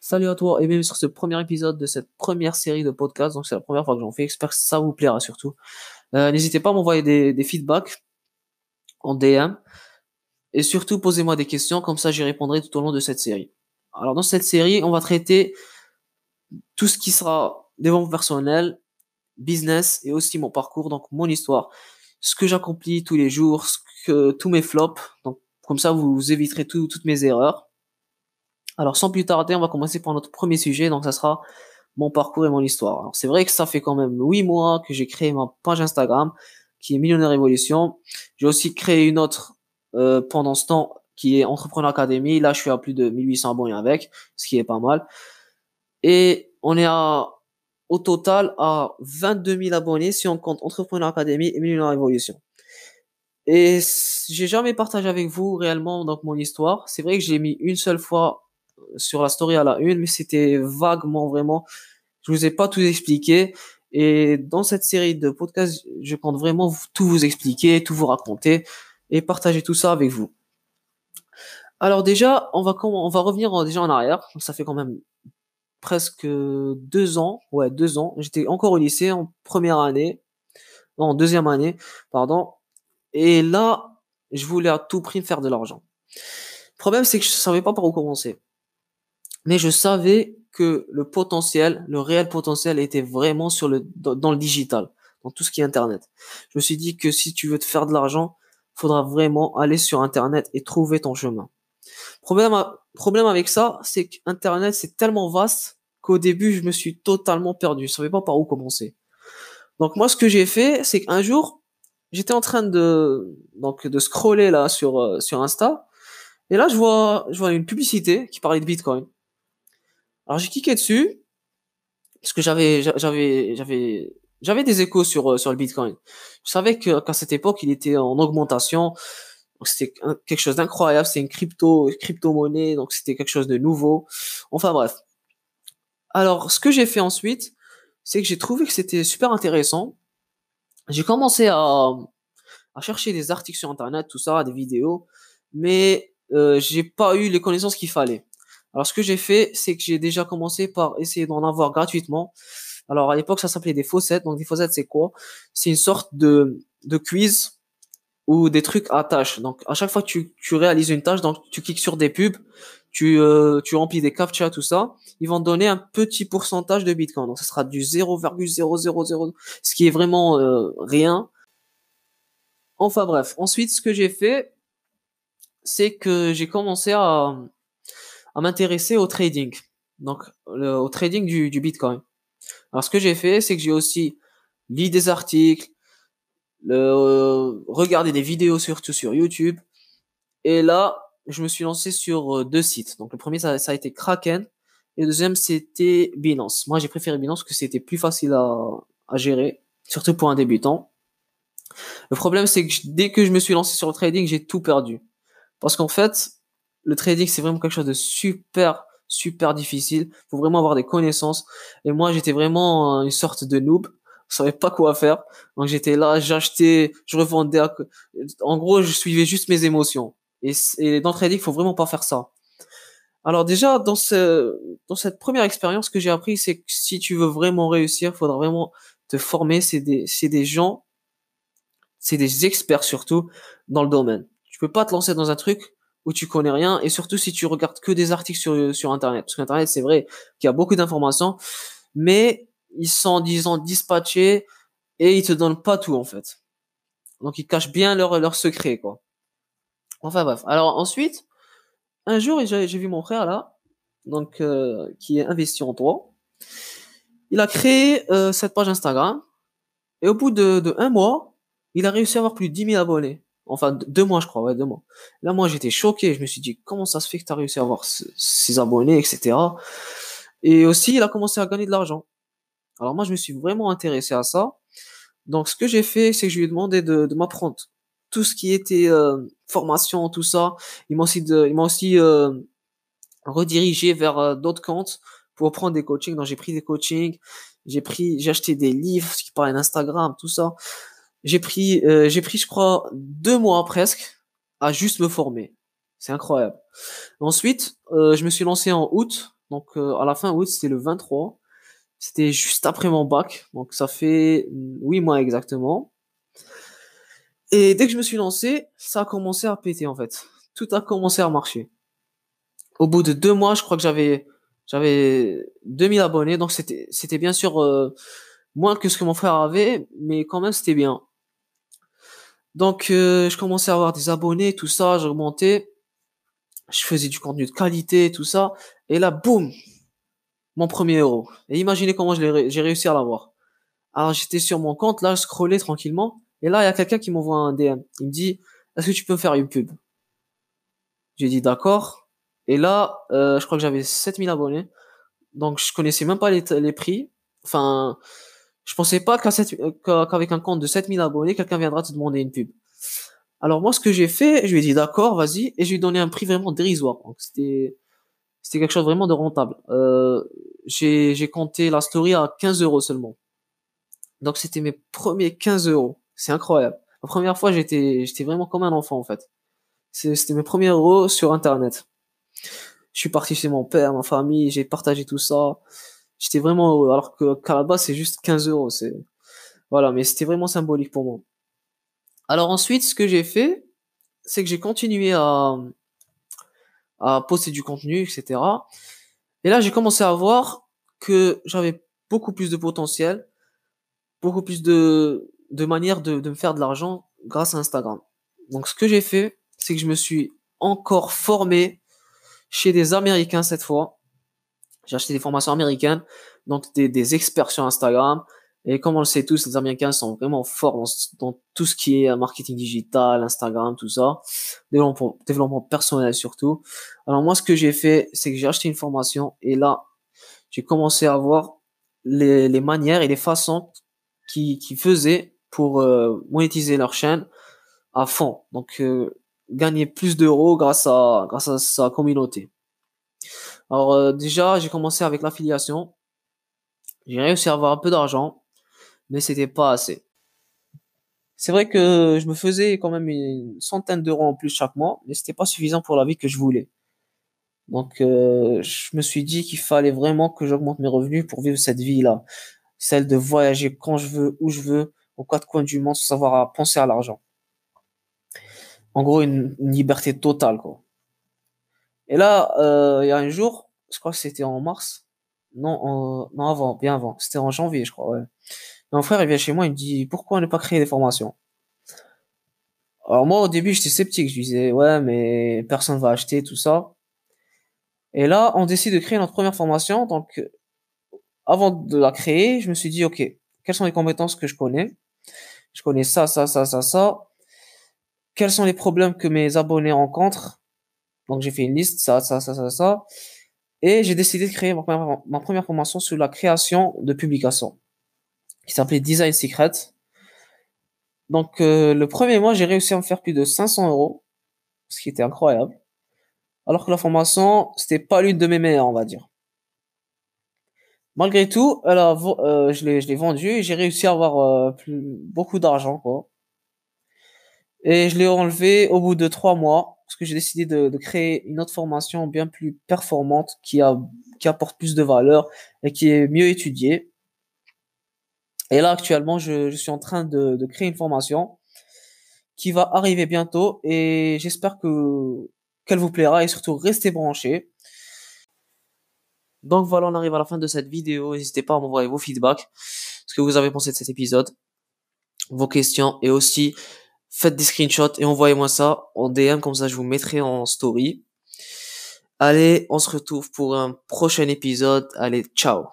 Salut à toi et bienvenue sur ce premier épisode de cette première série de podcasts. Donc c'est la première fois que j'en fais. J'espère que ça vous plaira surtout. Euh, N'hésitez pas à m'envoyer des, feedbacks en DM et surtout posez-moi des questions comme ça j'y répondrai tout au long de cette série. Alors dans cette série, on va traiter tout ce qui sera développement personnel, business et aussi mon parcours, donc mon histoire, ce que j'accomplis tous les jours, ce que tous mes flops. Donc comme ça vous éviterez tout, toutes mes erreurs. Alors sans plus tarder, on va commencer par notre premier sujet, donc ça sera mon parcours et mon histoire. Alors c'est vrai que ça fait quand même huit mois que j'ai créé ma page Instagram qui est Millionnaire Révolution. J'ai aussi créé une autre euh, pendant ce temps qui est Entrepreneur Academy. Là, je suis à plus de 1800 abonnés avec, ce qui est pas mal. Et on est au total à 22 000 abonnés si on compte Entrepreneur Academy et Millionnaire Révolution. Et j'ai jamais partagé avec vous réellement donc mon histoire. C'est vrai que j'ai mis une seule fois sur la story à la une, mais c'était vaguement vraiment. Je vous ai pas tout expliqué. Et dans cette série de podcasts, je compte vraiment tout vous expliquer, tout vous raconter et partager tout ça avec vous. Alors déjà, on va on va revenir déjà en arrière. Ça fait quand même presque deux ans, ouais deux ans. J'étais encore au lycée en première année, non en deuxième année, pardon. Et là, je voulais à tout prix me faire de l'argent. Le problème, c'est que je savais pas par où commencer mais je savais que le potentiel, le réel potentiel était vraiment sur le, dans le digital, dans tout ce qui est Internet. Je me suis dit que si tu veux te faire de l'argent, faudra vraiment aller sur Internet et trouver ton chemin. Problème, problème avec ça, c'est qu'Internet, c'est tellement vaste qu'au début, je me suis totalement perdu. Je savais pas par où commencer. Donc moi, ce que j'ai fait, c'est qu'un jour, j'étais en train de, donc, de scroller là sur, euh, sur Insta. Et là, je vois, je vois une publicité qui parlait de Bitcoin. Alors j'ai cliqué dessus parce que j'avais j'avais j'avais j'avais des échos sur euh, sur le Bitcoin. Je savais que qu'à cette époque il était en augmentation. C'était quelque chose d'incroyable. C'est une crypto crypto monnaie, donc c'était quelque chose de nouveau. Enfin bref. Alors ce que j'ai fait ensuite, c'est que j'ai trouvé que c'était super intéressant. J'ai commencé à à chercher des articles sur internet, tout ça, des vidéos, mais euh, j'ai pas eu les connaissances qu'il fallait. Alors, ce que j'ai fait, c'est que j'ai déjà commencé par essayer d'en avoir gratuitement. Alors, à l'époque, ça s'appelait des faucettes. Donc, des faucettes, c'est quoi? C'est une sorte de, de quiz ou des trucs à tâches. Donc, à chaque fois que tu, tu réalises une tâche, donc tu cliques sur des pubs, tu, euh, tu remplis des captcha, tout ça, ils vont te donner un petit pourcentage de Bitcoin. Donc, ça sera du 0,000, ce qui est vraiment euh, rien. Enfin bref. Ensuite, ce que j'ai fait, c'est que j'ai commencé à, à m'intéresser au trading, donc au trading du, du Bitcoin. Alors ce que j'ai fait, c'est que j'ai aussi lu des articles, le, euh, regardé des vidéos surtout sur YouTube, et là je me suis lancé sur euh, deux sites. Donc le premier ça, ça a été Kraken, et le deuxième c'était Binance. Moi j'ai préféré Binance parce que c'était plus facile à, à gérer, surtout pour un débutant. Le problème c'est que dès que je me suis lancé sur le trading, j'ai tout perdu. Parce qu'en fait, le trading, c'est vraiment quelque chose de super, super difficile. Faut vraiment avoir des connaissances. Et moi, j'étais vraiment une sorte de noob. Je savais pas quoi faire. Donc, j'étais là, j'achetais, je revendais. En gros, je suivais juste mes émotions. Et, et dans le trading, faut vraiment pas faire ça. Alors déjà, dans ce, dans cette première expérience que j'ai appris, c'est que si tu veux vraiment réussir, il faudra vraiment te former. C'est des, c'est des gens, c'est des experts surtout dans le domaine. Tu peux pas te lancer dans un truc où tu connais rien et surtout si tu regardes que des articles sur sur internet. Parce qu'internet c'est vrai qu'il y a beaucoup d'informations mais ils sont disons dispatchés et ils te donnent pas tout en fait. Donc ils cachent bien leurs leurs secrets quoi. Enfin bref. Alors ensuite un jour j'ai vu mon frère là donc euh, qui est investi en toi il a créé euh, cette page Instagram et au bout de, de un mois il a réussi à avoir plus de 10 000 abonnés Enfin, deux mois, je crois, ouais, deux mois. Là, moi, j'étais choqué. Je me suis dit, comment ça se fait que tu as réussi à avoir ces abonnés, etc. Et aussi, il a commencé à gagner de l'argent. Alors moi, je me suis vraiment intéressé à ça. Donc, ce que j'ai fait, c'est que je lui ai demandé de, m'apprendre tout ce qui était euh, formation, tout ça. Il m'a aussi, de, il m'a aussi euh, redirigé vers euh, d'autres comptes pour prendre des coachings. Donc, j'ai pris des coachings, j'ai pris, j'ai acheté des livres, ce qui parlait d'Instagram, tout ça. J'ai pris, euh, j'ai pris, je crois, deux mois presque à juste me former. C'est incroyable. Ensuite, euh, je me suis lancé en août, Donc euh, à la fin août, c'était le 23. C'était juste après mon bac. Donc ça fait 8 mois exactement. Et dès que je me suis lancé, ça a commencé à péter en fait. Tout a commencé à marcher. Au bout de deux mois, je crois que j'avais j'avais 2000 abonnés, donc c'était c'était bien sûr euh, moins que ce que mon frère avait, mais quand même c'était bien. Donc euh, je commençais à avoir des abonnés, tout ça, j'augmentais, je faisais du contenu de qualité, tout ça, et là, boum, mon premier euro. Et imaginez comment j'ai réussi à l'avoir. Alors j'étais sur mon compte, là, je scrollais tranquillement, et là, il y a quelqu'un qui m'envoie un DM. Il me dit, est-ce que tu peux me faire une pub? J'ai dit d'accord. Et là, euh, je crois que j'avais 7000 abonnés. Donc je connaissais même pas les, les prix. Enfin, je pensais pas qu'avec un compte de 7000 abonnés, quelqu'un viendra te demander une pub. Alors moi, ce que j'ai fait, je lui ai dit d'accord, vas-y, et je lui ai donné un prix vraiment dérisoire. Donc c'était quelque chose vraiment de rentable. Euh, j'ai j'ai compté la story à 15 euros seulement. Donc c'était mes premiers 15 euros. C'est incroyable. La première fois, j'étais j'étais vraiment comme un enfant en fait. C'était mes premiers euros sur Internet. Je suis parti chez mon père, ma famille, j'ai partagé tout ça j'étais vraiment. Alors que base, c'est juste 15 euros. C'est, voilà, mais c'était vraiment symbolique pour moi. Alors ensuite, ce que j'ai fait, c'est que j'ai continué à, à poster du contenu, etc. Et là, j'ai commencé à voir que j'avais beaucoup plus de potentiel, beaucoup plus de, de manières de, de me faire de l'argent grâce à Instagram. Donc, ce que j'ai fait, c'est que je me suis encore formé chez des Américains cette fois, j'ai acheté des formations américaines, donc des, des, experts sur Instagram. Et comme on le sait tous, les Américains sont vraiment forts dans, tout ce qui est marketing digital, Instagram, tout ça, développement, développement personnel surtout. Alors moi, ce que j'ai fait, c'est que j'ai acheté une formation et là, j'ai commencé à voir les, les manières et les façons qui faisaient pour euh, monétiser leur chaîne à fond. Donc euh, gagner plus d'euros grâce à grâce à sa communauté. Alors euh, déjà, j'ai commencé avec l'affiliation. J'ai réussi à avoir un peu d'argent, mais c'était pas assez. C'est vrai que je me faisais quand même une centaine d'euros en plus chaque mois, mais c'était pas suffisant pour la vie que je voulais. Donc euh, je me suis dit qu'il fallait vraiment que j'augmente mes revenus pour vivre cette vie-là, celle de voyager quand je veux, où je veux, aux quatre coins du monde, sans savoir à penser à l'argent. En gros, une, une liberté totale, quoi. Et là, euh, il y a un jour, je crois que c'était en mars. Non, non avant, bien avant. C'était en janvier, je crois, ouais. mon frère, il vient chez moi, il me dit, pourquoi ne pas créer des formations? Alors moi, au début, j'étais sceptique. Je disais, ouais, mais personne va acheter tout ça. Et là, on décide de créer notre première formation. Donc, avant de la créer, je me suis dit, OK, quelles sont les compétences que je connais? Je connais ça, ça, ça, ça, ça. Quels sont les problèmes que mes abonnés rencontrent? Donc j'ai fait une liste, ça, ça, ça, ça, ça. Et j'ai décidé de créer ma première, ma première formation sur la création de publications, qui s'appelait Design Secret. Donc euh, le premier mois, j'ai réussi à me faire plus de 500 euros, ce qui était incroyable. Alors que la formation, c'était pas l'une de mes meilleures, on va dire. Malgré tout, alors, euh, je l'ai, je l'ai vendu et j'ai réussi à avoir euh, plus, beaucoup d'argent, quoi. Et je l'ai enlevé au bout de trois mois parce que j'ai décidé de, de, créer une autre formation bien plus performante qui a qui apporte plus de valeur et qui est mieux étudiée. Et là actuellement, je, je suis en train de, de, créer une formation qui va arriver bientôt et j'espère que qu'elle vous plaira et surtout restez branchés. Donc voilà, on arrive à la fin de cette vidéo. N'hésitez pas à m'envoyer vos feedbacks, ce que vous avez pensé de cet épisode, vos questions et aussi faites des screenshots et envoyez-moi ça en DM, comme ça je vous mettrai en story. Allez, on se retrouve pour un prochain épisode. Allez, ciao